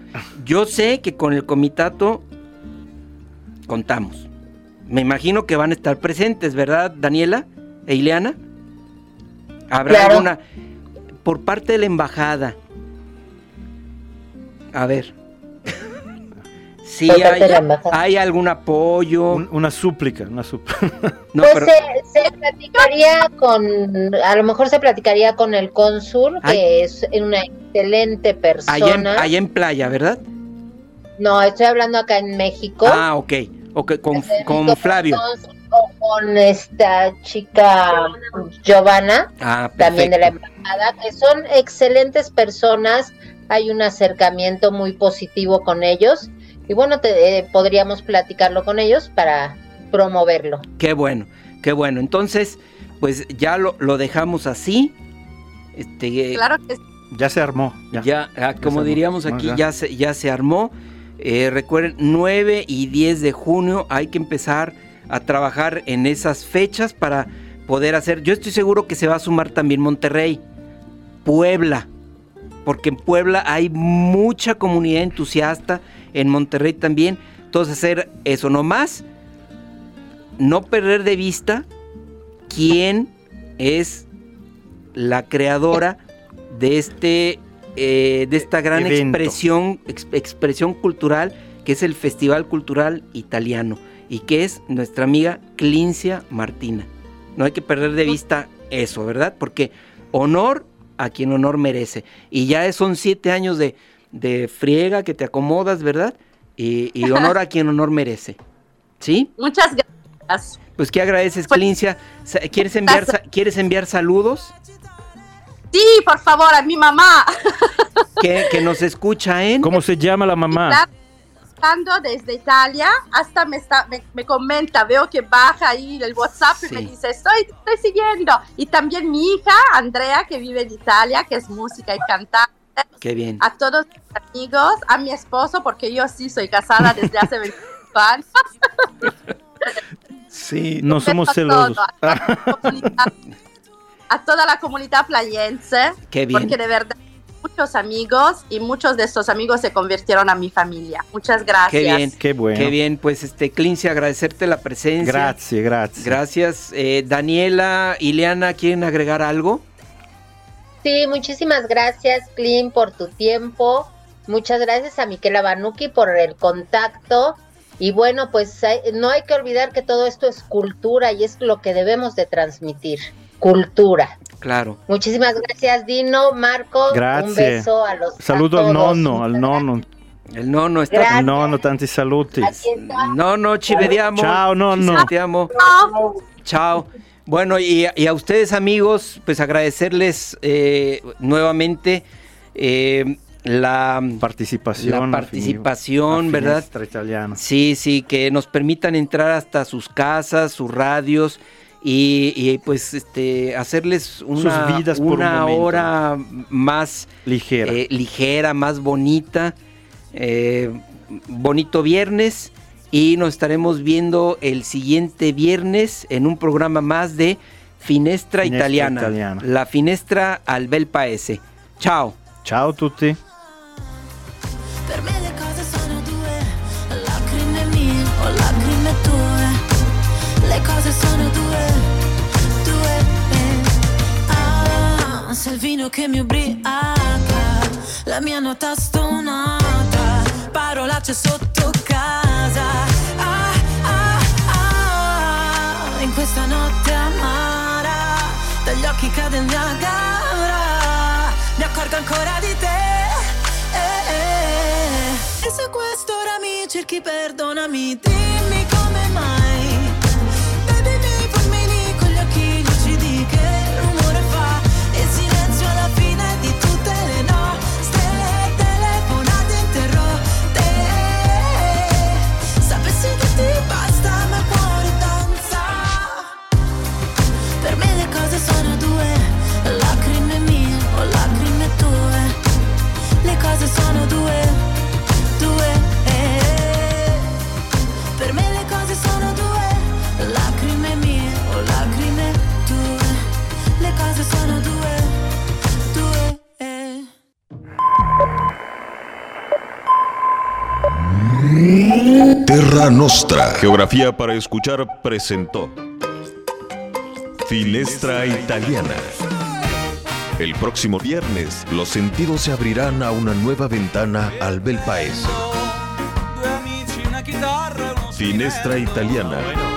D: Yo sé que con el comitato contamos. Me imagino que van a estar presentes, ¿verdad, Daniela e Ileana? ¿Habrá
G: Claro.
D: alguna por parte de la embajada? A ver. Si
G: parte
D: hay, algún apoyo.
E: Un- una súplica, una súplica.
D: No,
G: pues
D: pero-
G: se, se platicaría con, a lo mejor se platicaría con el cónsul,
D: Ay.
G: que es una excelente persona.
D: allá, en, allá en playa, ¿verdad?
G: No, estoy hablando acá en México.
D: Ah, ok. Ok, con, con Flavio.
G: O con esta chica Giovanna,
D: Ah,
G: también de la embajada, que son excelentes personas. Hay un acercamiento muy positivo con ellos. Y bueno, te- eh, podríamos platicarlo con ellos para promoverlo.
D: Qué bueno, qué bueno. Entonces, pues ya lo, lo dejamos así. Este,
H: Claro que sí.
E: Ya se armó. Ya.
D: ya, ah, como
E: armó.
D: diríamos
E: No,
D: aquí,
E: ya.
D: ya se, ya se armó. Eh, recuerden, 9 y 10 de junio hay que empezar a trabajar en esas fechas para poder hacer. Yo estoy seguro que se va a sumar también Monterrey, Puebla, porque en Puebla hay mucha comunidad entusiasta, en Monterrey también. Entonces hacer eso nomás, no perder de vista quién es la creadora de este eh, de esta gran
E: Evento.
D: expresión ex- expresión cultural que es el Festival Cultural Italiano y que es nuestra amiga Clincia Martina. No hay que perder de vista eso, ¿verdad? Porque honor a quien honor merece. Y ya son siete años de, de friega que te acomodas, ¿verdad? Y, y honor a quien honor merece. ¿Sí?
H: Muchas gracias.
D: Pues ¿qué agradeces, Clincia? Sa- ¿Quieres enviar, ¿Quieres enviar saludos?
H: Sí, por favor, a mi mamá.
D: Que, que nos escucha en...
E: ¿Cómo se llama la mamá?
H: Escuchando desde Italia, hasta me, está, me, me comenta, veo que baja ahí el WhatsApp y me dice, estoy, estoy siguiendo. Y también mi hija, Andrea, que vive en Italia, que es música y cantante.
D: Qué bien.
H: A todos mis amigos, a mi esposo, porque yo sí soy casada desde hace 25 años.
E: Sí, no somos
H: a
E: celosos.
H: a, toda la comunidad- a toda la comunidad playense.
D: Qué bien.
H: Porque de verdad, muchos amigos y muchos de estos amigos se convirtieron a mi familia. Muchas gracias.
D: Qué bien.
E: Qué bueno.
D: Qué bien, pues este Clincy, agradecerte la presencia.
E: Gracias, gracias.
D: Gracias. Eh, Daniela, Ileana, ¿quieren agregar algo?
G: Sí, muchísimas gracias, Clean, por tu tiempo. Muchas gracias a Miquela Banuki por el contacto. Y bueno, pues hay- no hay que olvidar que todo esto es cultura y es lo que debemos de transmitir. Cultura.
D: Claro.
G: Muchísimas gracias, Dino, Marcos.
E: Grazie.
G: Un beso a los
E: Saluto
G: a
E: al nonno, al nonno.
D: El nono está.
G: Gracias.
E: Al nonno, tanti saluti.
D: No, no, ci vediamo.
E: Ciao, nonno.
D: Ci sentiamo. Chao. Bueno, y, y a ustedes amigos, pues agradecerles eh, nuevamente eh, la
E: Participación.
D: La participación, ¿verdad?
E: Italiana.
D: Sí, sí, que nos permitan entrar hasta sus casas, sus radios y, y, pues este hacerles una,
E: Sus vidas por un
D: una hora más
E: Ligera.
D: eh, ligera, más bonita. Eh, bonito viernes y nos estaremos viendo el siguiente viernes en un programa más de Finestra,
E: Finestra
D: Italiana,
E: Italiana.
D: la finestra al bel paese. Chao.
E: Ciao a tutti.
N: Per me le cose sono due, il vino che mi ubriaca, la mia nota stonata, parolacce sotto casa. Ah, ah, ah, in questa notte amara, dagli occhi cade il Niagara, mi accorgo ancora di te. eh, eh. E se quest'ora mi cerchi, perdonami, dimmi come
A: Terra Nostra. Geografía para escuchar presentó Finestra Italiana. El próximo viernes, los sentidos se abrirán a una nueva ventana al bel paese. Finestra Italiana